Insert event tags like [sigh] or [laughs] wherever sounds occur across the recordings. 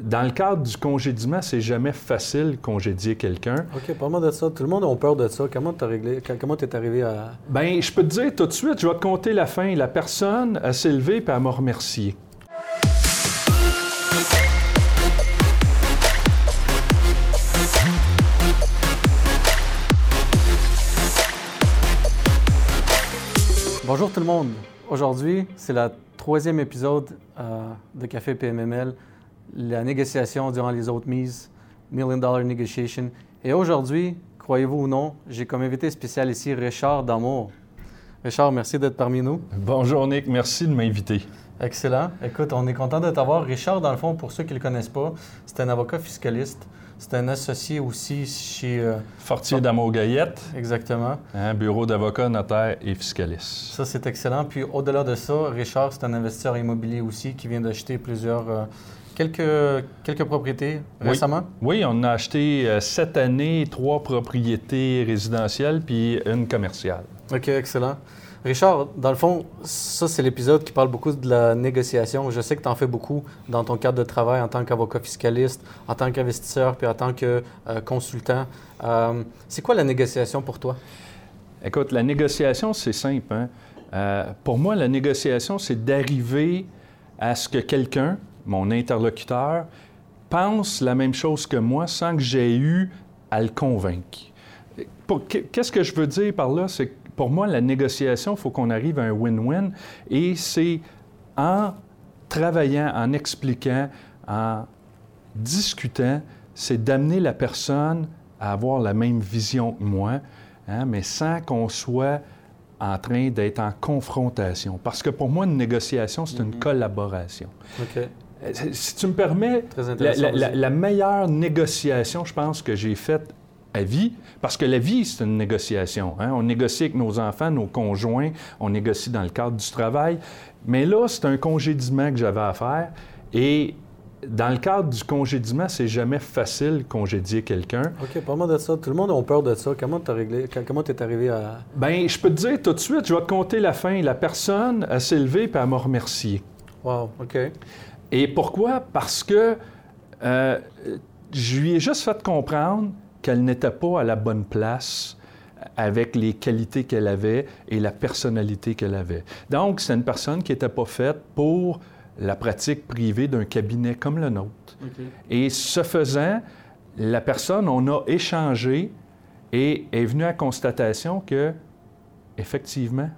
dans le cadre du congédiement, c'est jamais facile congédier quelqu'un. OK, parle-moi de ça. Tout le monde a peur de ça. Comment tu réglé? Comment es arrivé à. Ben, je peux te dire tout de suite, je vais te compter la fin. La personne a s'est levée et elle m'a remercié. Bonjour tout le monde. Aujourd'hui, c'est le troisième épisode euh, de Café PMML, la négociation durant les autres mises, Million Dollar Negotiation. Et aujourd'hui, croyez-vous ou non, j'ai comme invité spécial ici Richard Damour. Richard, merci d'être parmi nous. Bonjour Nick, merci de m'inviter. Excellent. Écoute, on est content de t'avoir. Richard, dans le fond, pour ceux qui ne le connaissent pas, c'est un avocat fiscaliste. C'est un associé aussi chez... euh, Fortier damour gaillette exactement. hein, bureau d'avocat, notaire et fiscaliste. Ça, c'est excellent. Puis au-delà de ça, Richard, c'est un investisseur immobilier aussi qui vient d'acheter plusieurs... euh, quelques, quelques propriétés Oui. récemment? Oui, on a acheté euh, cette année trois propriétés résidentielles puis une commerciale. OK, excellent. Richard, dans le fond, ça, c'est l'épisode qui parle beaucoup de la négociation. Je sais que tu en fais beaucoup dans ton cadre de travail en tant qu'avocat fiscaliste, en tant qu'investisseur, puis en tant que euh, consultant. Euh, c'est quoi la négociation pour toi? Écoute, la négociation, c'est simple. hein. Euh, pour moi, la négociation, c'est d'arriver à ce que quelqu'un, mon interlocuteur, pense la même chose que moi sans que j'aie eu à le convaincre. Qu'est-ce que je veux dire par là? C'est que pour moi, la négociation, il faut qu'on arrive à un win-win et c'est en travaillant, en expliquant, en discutant, c'est d'amener la personne à avoir la même vision que moi, hein, mais sans qu'on soit en train d'être en confrontation. Parce que pour moi, une négociation, c'est une collaboration. OK. Euh, Si tu me permets, Très la, intéressant. la- la- aussi. la meilleure négociation, je pense, que j'ai faite à vie, parce que la vie, c'est une négociation. hein. On négocie avec nos enfants, nos conjoints, on négocie dans le cadre du travail. Mais là, c'est un congédiement que j'avais à faire. Et dans le cadre du congédiement, c'est jamais facile congédier quelqu'un. OK, parle-moi de ça. Tout le monde a peur de ça. Comment tu réglé? Comment arrivé à. Ben, je peux te dire tout de suite, je vais te compter la fin. La personne a s'est levée et elle m'a remercié. Wow, OK. Et pourquoi? Parce que euh, je lui ai juste fait comprendre qu'elle n'était pas à la bonne place avec les qualités qu'elle avait et la personnalité qu'elle avait. Donc, c'est une personne qui n'était pas faite pour la pratique privée d'un cabinet comme le nôtre. Et ce faisant, la personne, on a échangé et est venue à la constatation que, effectivement,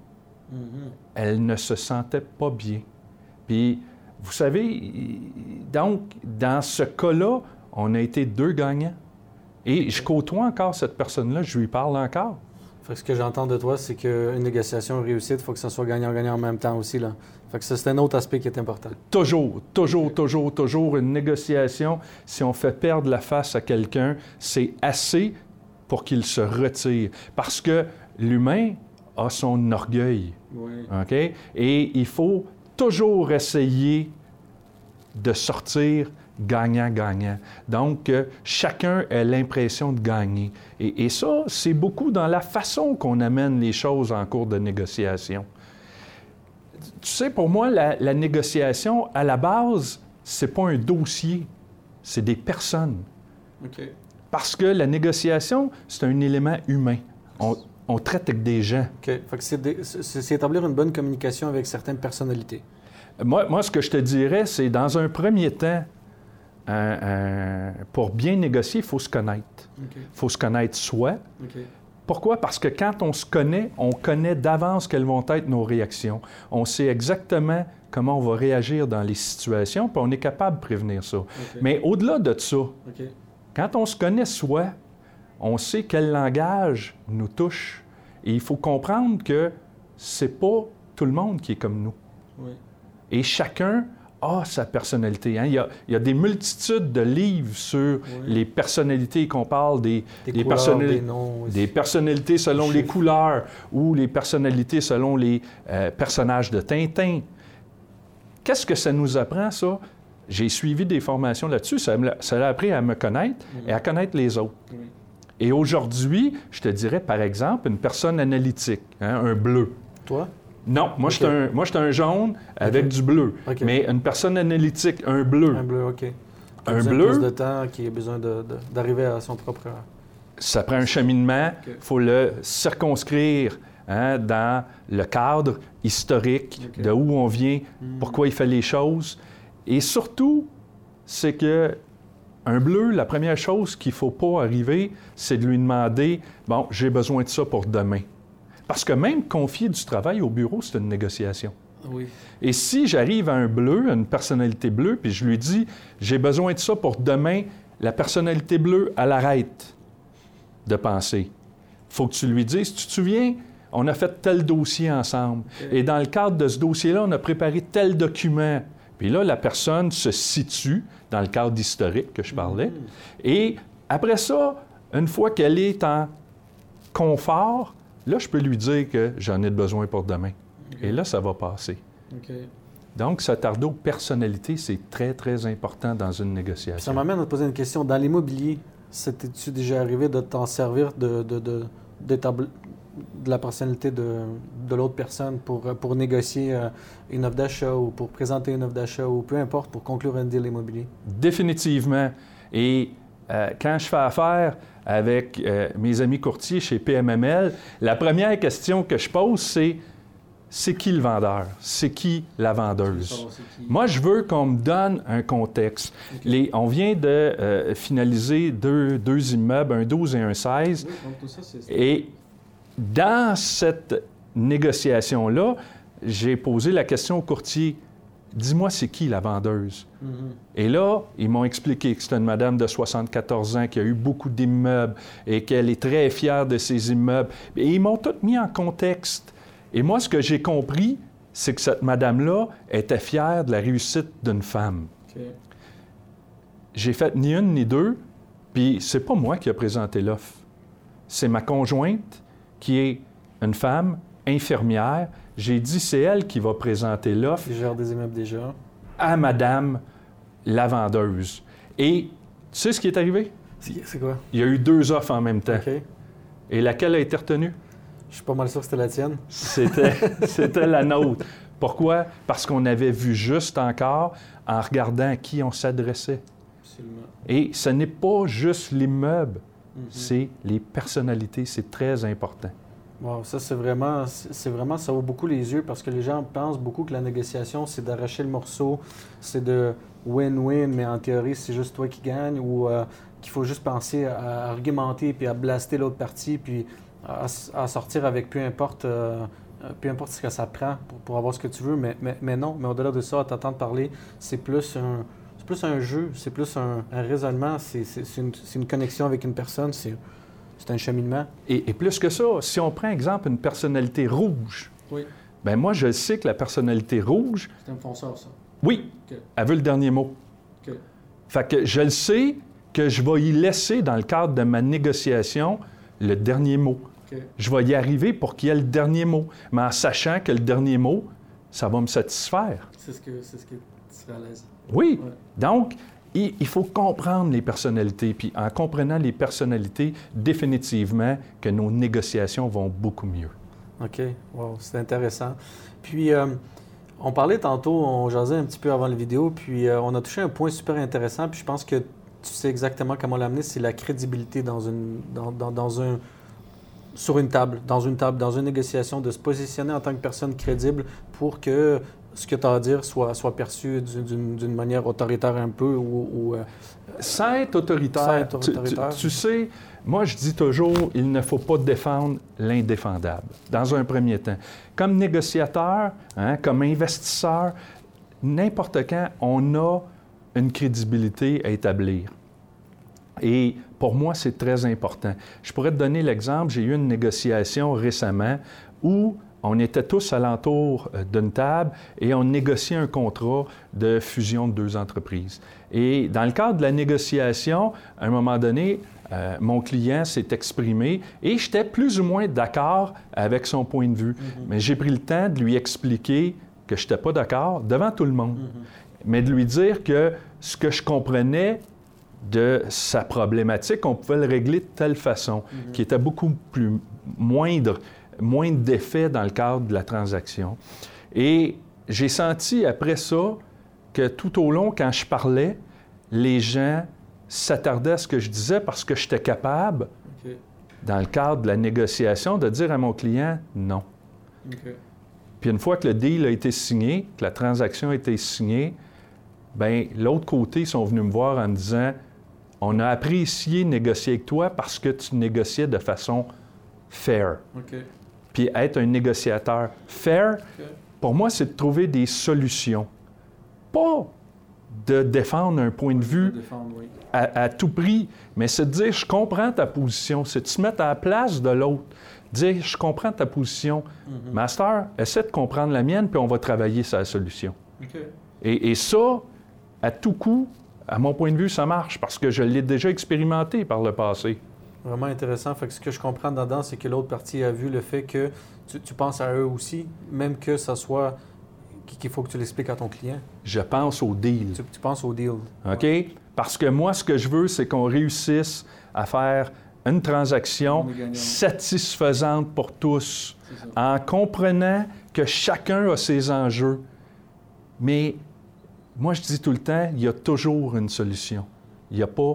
Mhm. elle ne se sentait pas bien. Puis, vous savez, donc, dans ce cas-là, on a été deux gagnants. Et je côtoie encore cette personne-là, je lui parle encore. Fait que ce que j'entends de toi, c'est qu'une négociation réussite, il faut que ça soit gagnant-gagnant en même temps aussi. Là. Fait que ça, c'est un autre aspect qui est important. Toujours, toujours, toujours, toujours, une négociation, si on fait perdre la face à quelqu'un, c'est assez pour qu'il se retire. Parce que l'humain a son orgueil. Oui. OK? Et il faut toujours essayer de sortir gagnant-gagnant. Donc, euh, chacun a l'impression de gagner. Et, et ça, c'est beaucoup dans la façon qu'on amène les choses en cours de négociation. Tu sais, pour moi, la, la négociation, à la base, c'est pas un dossier, c'est des personnes. Parce que la négociation, c'est un élément humain. On, on traite avec des gens. OK. Fait que c'est, établir une bonne communication avec certaines personnalités. Moi, moi, ce que je te dirais, c'est dans un premier temps, un- un- pour bien négocier, il faut se connaître. Il faut se connaître soi. Pourquoi? Parce que quand on se connaît, on connaît d'avance quelles vont être nos réactions. On sait exactement comment on va réagir dans les situations, puis on est capable de prévenir ça. Mais au-delà de ça, quand on se connaît soi, on sait quel langage nous touche. Et il faut comprendre que c'est pas tout le monde qui est comme nous. Oui. Et chacun a sa personnalité. hein. Il, y a, il y a des multitudes de livres sur les personnalités qu'on parle, des, Des, des couleurs, personnali- des noms. aussi. des personnalités selon les couleurs ou les personnalités selon les euh, personnages de Tintin. Qu'est-ce que ça nous apprend, ça? J'ai suivi des formations là-dessus. Ça ça l'a appris à me connaître et à connaître les autres. Oui. Et aujourd'hui, je te dirais, par exemple, une personne analytique, hein, un bleu. Toi? Non, moi, je Ok. suis un, moi, je suis un jaune avec du bleu. Mais une personne analytique, un bleu. Un bleu, OK. Un bleu? plus de temps, qui a besoin d'arriver à son propre. Ça prend un cheminement, il faut le circonscrire hein, dans le cadre historique de où on vient, pourquoi il fait les choses. Et surtout, c'est que un bleu, la première chose qu'il ne faut pas arriver, c'est de lui demander Bon, j'ai besoin de ça pour demain. Parce que même confier du travail au bureau, c'est une négociation. Oui. Et si j'arrive à un bleu, à une personnalité bleue, puis je lui dis j'ai besoin de ça pour demain, la personnalité bleue, elle arrête de penser. faut que tu lui dises tu te souviens, on a fait tel dossier ensemble. Et dans le cadre de ce dossier-là, on a préparé tel document. Puis là, la personne se situe dans le cadre historique que je parlais. Et après ça, une fois qu'elle est en confort, là, je peux lui dire que j'en ai besoin pour demain. Et là, ça va passer. Donc, s'attarder aux personnalités, c'est très, très important dans une Ça négociation. m'amène à te poser une question. Dans l'immobilier, c'était-tu déjà arrivé de t'en servir de, de, de, de la personnalité de, de l'autre personne pour, pour négocier euh, une offre d'achat ou pour présenter une offre d'achat ou peu importe pour conclure un deal immobilier? Définitivement. Et euh, quand je fais affaire avec euh, mes amis courtiers chez PMML, la première question que je pose, c'est c'est qui le vendeur? C'est qui la vendeuse? Moi, je veux qu'on me donne un contexte. Les- on vient de euh, finaliser deux, deux immeubles, un 12 et un 16. Et dans cette négociation-là, j'ai posé la question au courtier, dis-moi c'est qui la vendeuse? Et là, ils m'ont expliqué que c'était une madame de 74 ans qui a eu beaucoup d'immeubles et qu'elle est très fière de ses immeubles. Et ils m'ont tout mis en contexte. Et moi, ce que j'ai compris, c'est que cette madame-là était fière de la réussite d'une femme. J'ai fait ni une ni deux, puis c'est pas moi qui a présenté l'offre. C'est ma conjointe qui est une femme infirmière. J'ai dit c'est elle qui va présenter l'offre gère des immeubles déjà. à madame la vendeuse. Et tu sais ce qui est arrivé? C'est c'est quoi? Il y a eu deux offres en même temps. Et laquelle a été retenue? Je suis pas mal sûr que c'était la tienne. C'était, [laughs] c'était la nôtre. Pourquoi? Parce qu'on avait vu juste encore en regardant à qui on s'adressait. Absolument. Et ce n'est pas juste l'immeuble, c'est les personnalités, c'est très important. Wow, ça c'est vraiment, ça vaut beaucoup les yeux parce que les gens pensent beaucoup que la négociation c'est d'arracher le morceau, c'est de win-win, mais en théorie c'est juste toi qui gagne ou euh, qu'il faut juste penser à argumenter puis à blaster l'autre partie puis à, sortir avec peu importe, euh, euh, peu importe ce que ça prend pour, avoir ce que tu veux, mais non, mais au-delà de ça, à t'entendre parler, c'est plus un, c'est plus un jeu, c'est plus un, un raisonnement, c'est une, connexion avec une personne, c'est un cheminement. Et, et plus que ça, si on prend exemple une personnalité rouge, Oui, ben moi je sais que la personnalité rouge, c'est un fonceur ça. oui, elle veut le dernier mot. Fait que je le sais que je vais y laisser dans le cadre de ma négociation le dernier mot. Je vais y arriver pour qu'il y ait le dernier mot, mais en sachant que le dernier mot, ça va me satisfaire. C'est ce que c'est ce que tu serais à l'aise. Oui. Donc, il, faut comprendre les personnalités. Puis en comprenant les personnalités, définitivement que nos négociations vont beaucoup mieux. OK. Wow, c'est intéressant. Puis, euh, on parlait tantôt, on jasait un petit peu avant la vidéo, puis euh, on a touché un point super intéressant, puis je pense que tu sais exactement comment l'amener, c'est la crédibilité dans une, dans un, sur une table, dans une table, dans une négociation, de se positionner en tant que personne crédible pour que ce que tu as à dire soit, soit perçu d'une- manière autoritaire un peu ou... ou, euh, Sans être autoritaire, Sans être tu- tu- autoritaire. Tu, sais, moi je dis toujours, il ne faut pas défendre l'indéfendable, dans un premier temps. Comme négociateur, hein, comme investisseur, n'importe quand, on a une crédibilité à établir. Et pour moi, c'est très important. Je pourrais te donner l'exemple, j'ai eu une négociation récemment où on était tous alentour euh, d'une table et on négociait un contrat de fusion de deux entreprises. Et dans le cadre de la négociation, à un moment donné, euh, mon client s'est exprimé et j'étais plus ou moins d'accord avec son point de vue. Mais j'ai pris le temps de lui expliquer que je n'étais pas d'accord devant tout le monde, mais de lui dire que ce que je comprenais de sa problématique, on pouvait le régler de telle façon, qui était beaucoup plus moindre, moins d'effet dans le cadre de la transaction. Et j'ai senti après ça que tout au long, quand je parlais, les gens s'attardaient à ce que je disais parce que j'étais capable, dans le cadre de la négociation, de dire à mon client non. Puis une fois que le deal a été signé, que la transaction a été signée, ben l'autre côté ils sont venus me voir en me disant on a apprécié négocier avec toi parce que tu négociais de façon fair. Puis être un négociateur fair, OK. pour moi, c'est de trouver des solutions. Pas de défendre un point de vue Défendre, oui. à, à tout prix, mais c'est de dire je comprends ta position, c'est de se mettre à la place de l'autre. Dire je comprends ta position. Mhm. Master, essaie de comprendre la mienne, puis on va travailler sur la solution. Et ça, à tout coup, à mon point de vue, ça marche parce que je l'ai déjà expérimenté par le passé. Vraiment intéressant. Fait que ce que je comprends dedans, c'est que l'autre partie a vu le fait que tu, tu penses à eux aussi, même que ça soit qu'il faut que tu l'expliques à ton client. Je pense au deal. Tu, tu penses au deal. OK? Parce que moi, ce que je veux, c'est qu'on réussisse à faire une transaction satisfaisante pour tous, en comprenant que chacun a ses enjeux. Mais moi, je dis tout le temps, il y a toujours une solution. Il n'y a pas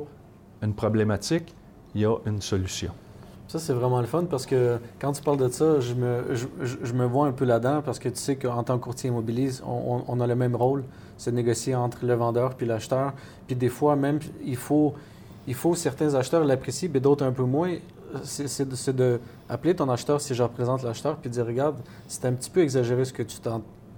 une problématique, il y a une solution. Ça, c'est vraiment le fun parce que quand tu parles de ça, je me, je, me vois un peu là-dedans parce que tu sais qu'en tant que courtier immobilier, on, on- a le même rôle, c'est négocier entre le vendeur puis l'acheteur. Puis des fois, même, il faut, il faut certains acheteurs l'apprécient, mais d'autres un peu moins. C'est c'est de, appeler ton acheteur si je représente l'acheteur puis dire regarde, c'est un petit peu exagéré ce que tu,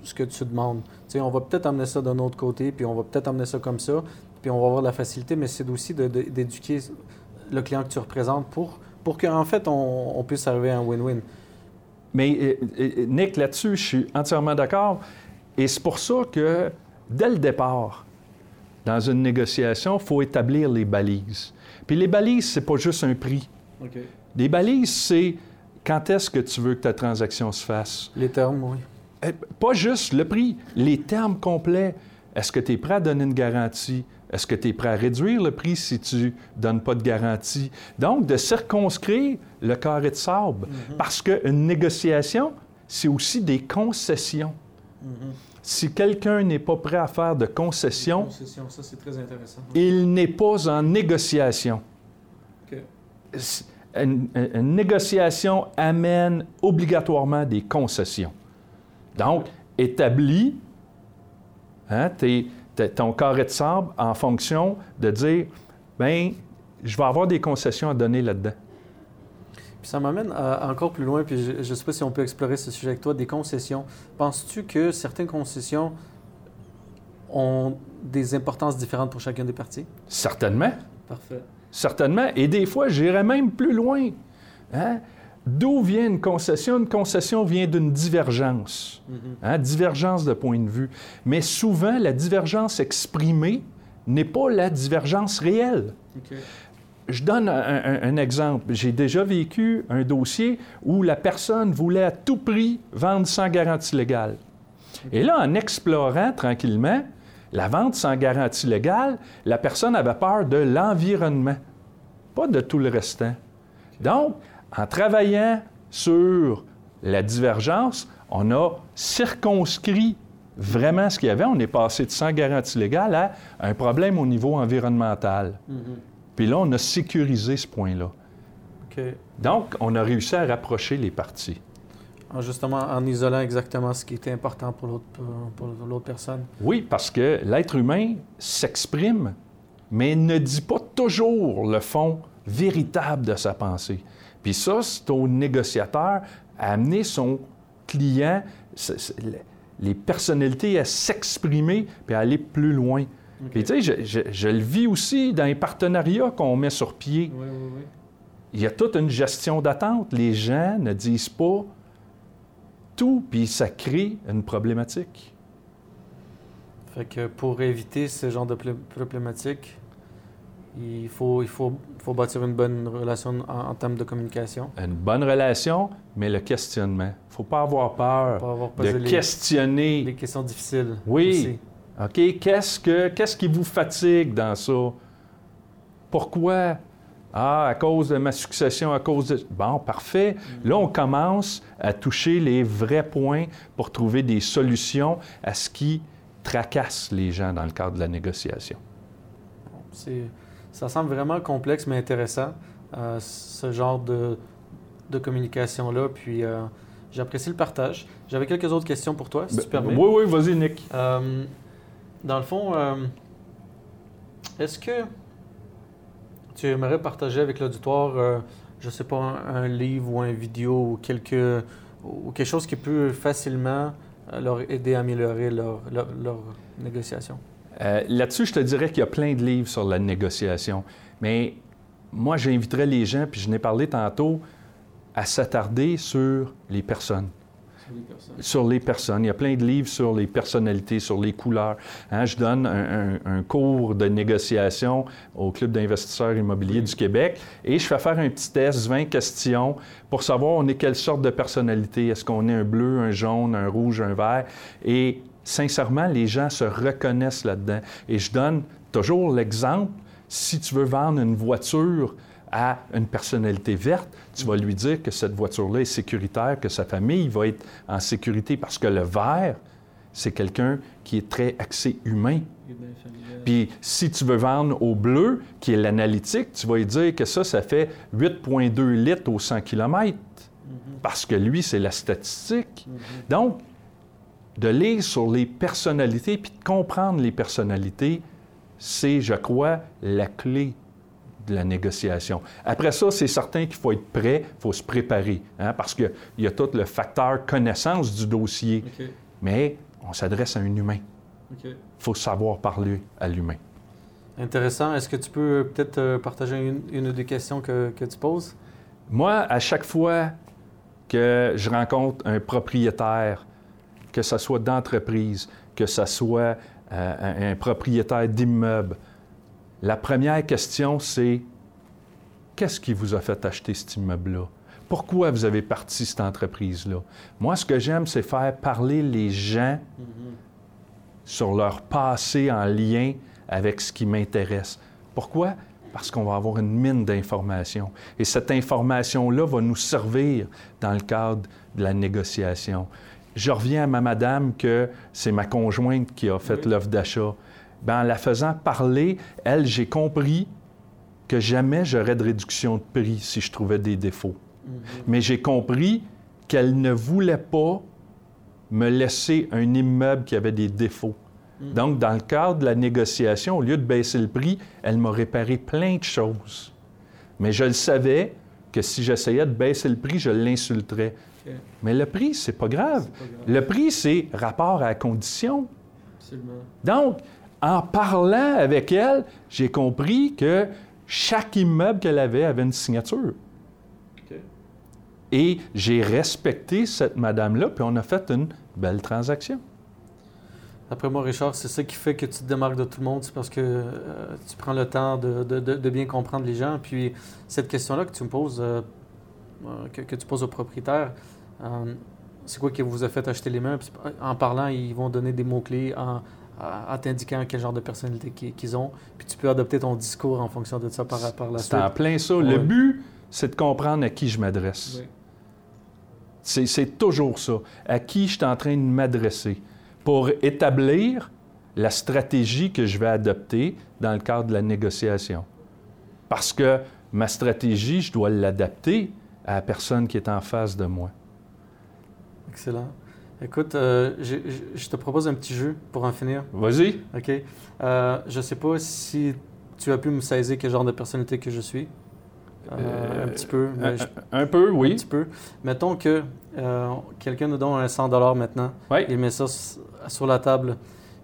ce que tu demandes. Tu sais, on va peut-être amener ça d'un autre côté, puis on va peut-être amener ça comme ça, puis on va avoir de la facilité, mais c'est aussi d'éduquer le client que tu représentes pour, pour qu'en fait, on, on puisse arriver à un win-win. Mais euh, Nick, là-dessus, je suis entièrement d'accord. Et c'est pour ça que, dès le départ, dans une négociation, il faut établir les balises. Puis les balises, c'est pas juste un prix. Les balises, c'est quand est-ce que tu veux que ta transaction se fasse. Les termes, oui. Eh, Pas juste le prix, les termes complets. Est-ce que tu es prêt à donner une garantie? Est-ce que tu es prêt à réduire le prix si tu ne donnes pas de garantie? Donc, de circonscrire le carré de sable. Parce qu'une négociation, c'est aussi des concessions. Si quelqu'un n'est pas prêt à faire de concessions, Concession, ça, c'est très intéressant. il n'est pas en négociation. Une, négociation amène obligatoirement des concessions. Donc, établis hein, tes- ton carré de sable en fonction de dire, ben, je vais avoir des concessions à donner là-dedans. Puis ça m'amène encore plus loin, puis je ne sais pas si on peut explorer ce sujet avec toi, des concessions. Penses-tu que certaines concessions ont des importances différentes pour chacune des parties? Certainement. Parfait. Certainement. Et des fois, j'irais même plus loin. Hein? D'où vient une concession? Une concession vient d'une divergence. Hein? Divergence de point de vue. Mais souvent, la divergence exprimée n'est pas la divergence réelle. Je donne un, un- un exemple. J'ai déjà vécu un dossier où la personne voulait à tout prix vendre sans garantie légale. Et là, en explorant tranquillement la vente sans garantie légale, la personne avait peur de l'environnement, pas de tout le restant. Donc, en travaillant sur la divergence, on a circonscrit vraiment ce qu'il y avait. On est passé de sans garantie légale à un problème au niveau environnemental. Mhm. Puis là, on a sécurisé ce point-là. Donc, on a réussi à rapprocher les parties. En- Justement, en isolant exactement ce qui était important pour l'autre personne. Oui, parce que l'être humain s'exprime, mais ne dit pas toujours le fond véritable de sa pensée. Puis ça, c'est au négociateur à amener son client, les personnalités à s'exprimer puis à aller plus loin. Puis tu sais, je, je- je le vis aussi dans les partenariats qu'on met sur pied. Oui, oui, oui. Il y a toute une gestion d'attente. Les gens ne disent pas tout, puis ça crée une problématique. Fait que pour éviter ce genre de problématique, il faut, il faut, faut bâtir une bonne relation en, en termes de communication. Une bonne relation, mais le questionnement. Il ne faut pas avoir peur Pas avoir de les, questionner. les questions difficiles. Oui. aussi. OK, qu'est-ce, que, qu'est-ce qui vous fatigue dans ça? Pourquoi? Ah, à cause de ma succession, à cause de... Bon, parfait. Là, on commence à toucher les vrais points pour trouver des solutions à ce qui tracasse les gens dans le cadre de la négociation. C'est, ça semble vraiment complexe mais intéressant, euh, ce genre de, de communication-là. Puis euh, j'apprécie le partage. J'avais quelques autres questions pour toi, si tu Ben, permets. oui, oui, vas-y, Nick. Euh, dans le fond, est-ce que tu aimerais partager avec l'auditoire, je sais pas, un, un livre ou une vidéo ou, quelque, ou quelque chose qui peut facilement leur aider à améliorer leur, leur, leur négociation? Euh, Là-dessus, je te dirais qu'il y a plein de livres sur la négociation. Mais moi, j'inviterais les gens, puis je n'ai parlé tantôt, à s'attarder sur les personnes. Sur les personnes. Il y a plein de livres sur les personnalités, sur les couleurs. Hein, je donne un, un- un cours de négociation au Club d'investisseurs immobiliers du Québec et je fais faire un petit test, 20 questions, pour savoir on est quelle sorte de personnalité. Est-ce qu'on est un bleu, un jaune, un rouge, un vert? Et sincèrement, les gens se reconnaissent là-dedans. Et je donne toujours l'exemple, si tu veux vendre une voiture à une personnalité verte, tu vas lui dire que cette voiture-là est sécuritaire, que sa famille va être en sécurité parce que le vert, c'est quelqu'un qui est très axé humain. Puis si tu veux vendre au bleu, qui est l'analytique, tu vas lui dire que ça, ça fait 8,2 litres au 100 km. Parce que lui, c'est la statistique. Donc, de lire sur les personnalités puis de comprendre les personnalités, c'est, je crois, la clé de la négociation. Après ça, c'est certain qu'il faut être prêt, il faut se préparer, hein, parce qu'il y a tout le facteur connaissance du dossier. Mais on s'adresse à un humain. Il faut savoir parler à l'humain. Intéressant. Est-ce que tu peux peut-être euh, partager une, une des questions que, que tu poses? Moi, à chaque fois que je rencontre un propriétaire, que ce soit d'entreprise, que ce soit euh, un, propriétaire d'immeuble, la première question, c'est qu'est-ce qui vous a fait acheter cet immeuble-là? Pourquoi vous avez parti cette entreprise-là? Moi, ce que j'aime, c'est faire parler les gens sur leur passé en lien avec ce qui m'intéresse. Pourquoi? Parce qu'on va avoir une mine d'informations. Et cette information-là va nous servir dans le cadre de la négociation. Je reviens à ma madame que c'est ma conjointe qui a fait l'offre d'achat. Ben, en la faisant parler, elle, j'ai compris que jamais j'aurais de réduction de prix si je trouvais des défauts. Mais j'ai compris qu'elle ne voulait pas me laisser un immeuble qui avait des défauts. Donc, dans le cadre de la négociation, au lieu de baisser le prix, elle m'a réparé plein de choses. Mais je le savais que si j'essayais de baisser le prix, je l'insulterais. Mais le prix, c'est pas pas grave. Le prix, c'est rapport à la condition. Absolument. Donc, en parlant avec elle, j'ai compris que chaque immeuble qu'elle avait avait une signature. Et j'ai respecté cette madame-là, puis on a fait une belle transaction. Après moi, Richard, c'est ça qui fait que tu te démarques de tout le monde, c'est parce que euh, tu prends le temps de, de- de- de bien comprendre les gens. Puis cette question-là que tu me poses, euh, que, que tu poses au propriétaire, euh, c'est quoi qui vous a fait acheter les mains? En parlant, ils vont donner des mots-clés en, en- t'indiquant quel genre de personnalité qu'ils ont. Puis tu peux adopter ton discours en fonction de ça par, par la C'est suite. en plein ça. Ouais. Le but, c'est de comprendre à qui je m'adresse. Oui. C'est c'est toujours ça. À qui je suis en train de m'adresser pour établir la stratégie que je vais adopter dans le cadre de la négociation. Parce que ma stratégie, je dois l'adapter à la personne qui est en face de moi. Excellent. Écoute, euh, je te propose un petit jeu pour en finir. Vas-y. OK. Euh, je sais pas si tu as pu me saisir quel genre de personnalité que je suis. Euh, Euh, un petit peu. mais Un, je- un peu, Un oui. petit peu. Mettons que euh, quelqu'un nous donne un 100 maintenant. Oui. Il met ça sur la table.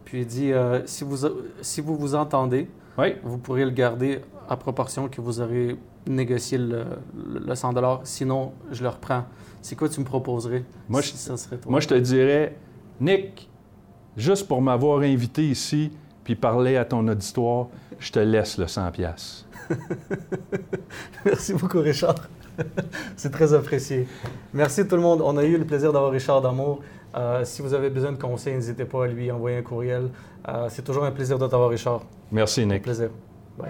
Puis il dit euh, si, vous, si vous vous entendez, Oui. vous pourrez le garder à proportion que vous aurez négocié le, le- le 100 Sinon, je le reprends. C'est quoi tu me proposerais? Moi, si je- ça serait toi? Moi, je te dirais, Nick, juste pour m'avoir invité ici puis parler à ton auditoire, je te laisse le 100 pièces. [laughs] Merci beaucoup, Richard. [laughs] C'est très apprécié. Merci tout le monde. On a eu le plaisir d'avoir Richard Damour. Euh, si vous avez besoin de conseils, n'hésitez pas à lui envoyer un courriel. Euh, c'est toujours un plaisir de t'avoir, Richard. Merci, Un Nick. plaisir. Bye.